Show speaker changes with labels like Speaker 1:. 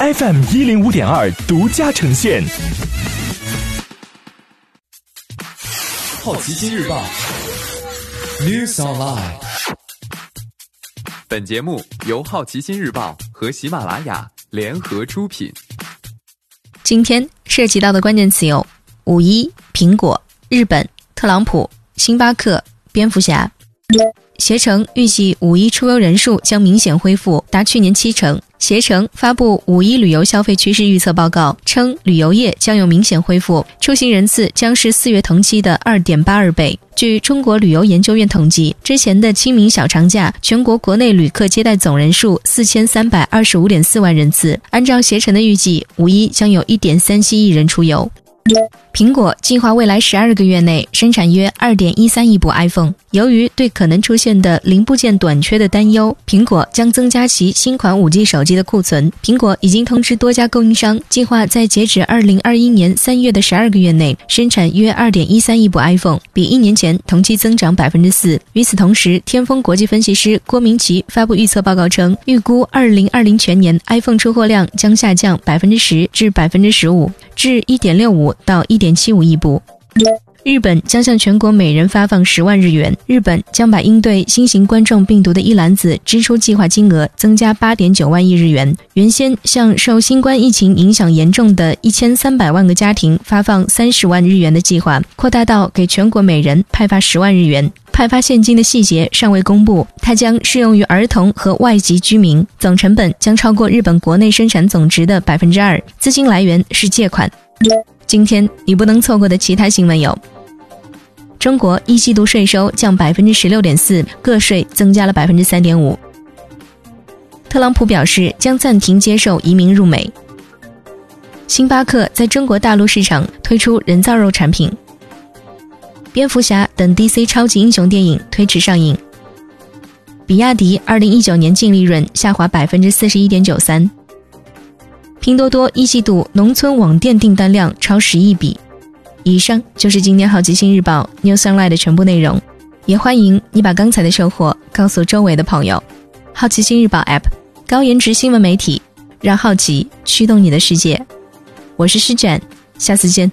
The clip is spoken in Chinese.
Speaker 1: FM 一零五点二独家呈现。
Speaker 2: 好奇心日报，News Online。
Speaker 3: 本节目由好奇心日报和喜马拉雅联合出品。
Speaker 4: 今天涉及到的关键词有：五一、苹果、日本、特朗普、星巴克、蝙蝠侠。携程预计五一出游人数将明显恢复，达去年七成。携程发布五一旅游消费趋势预测报告，称旅游业将有明显恢复，出行人次将是四月同期的二点八二倍。据中国旅游研究院统计，之前的清明小长假，全国国内旅客接待总人数四千三百二十五点四万人次。按照携程的预计，五一将有一点三七亿人出游。苹果计划未来十二个月内生产约二点一三亿部 iPhone。由于对可能出现的零部件短缺的担忧，苹果将增加其新款五 G 手机的库存。苹果已经通知多家供应商，计划在截止二零二一年三月的十二个月内生产约二点一三亿部 iPhone，比一年前同期增长百分之四。与此同时，天风国际分析师郭明奇发布预测报告称，预估二零二零全年 iPhone 出货量将下降百分之十至百分之十五，至一点六五到一点七五亿部。日本将向全国每人发放十万日元。日本将把应对新型冠状病毒的一揽子支出计划金额增加八点九万亿日元。原先向受新冠疫情影响严重的一千三百万个家庭发放三十万日元的计划，扩大到给全国每人派发十万日元。派发现金的细节尚未公布，它将适用于儿童和外籍居民。总成本将超过日本国内生产总值的百分之二。资金来源是借款。今天你不能错过的其他新闻有。中国一季度税收降百分之十六点四，个税增加了百分之三点五。特朗普表示将暂停接受移民入美。星巴克在中国大陆市场推出人造肉产品。蝙蝠侠等 DC 超级英雄电影推迟上映。比亚迪二零一九年净利润下滑百分之四十一点九三。拼多多一季度农村网店订单量超十亿笔。以上就是今天好奇心日报 New Sunlight 的全部内容，也欢迎你把刚才的收获告诉周围的朋友。好奇心日报 App，高颜值新闻媒体，让好奇驱动你的世界。我是施展，下次见。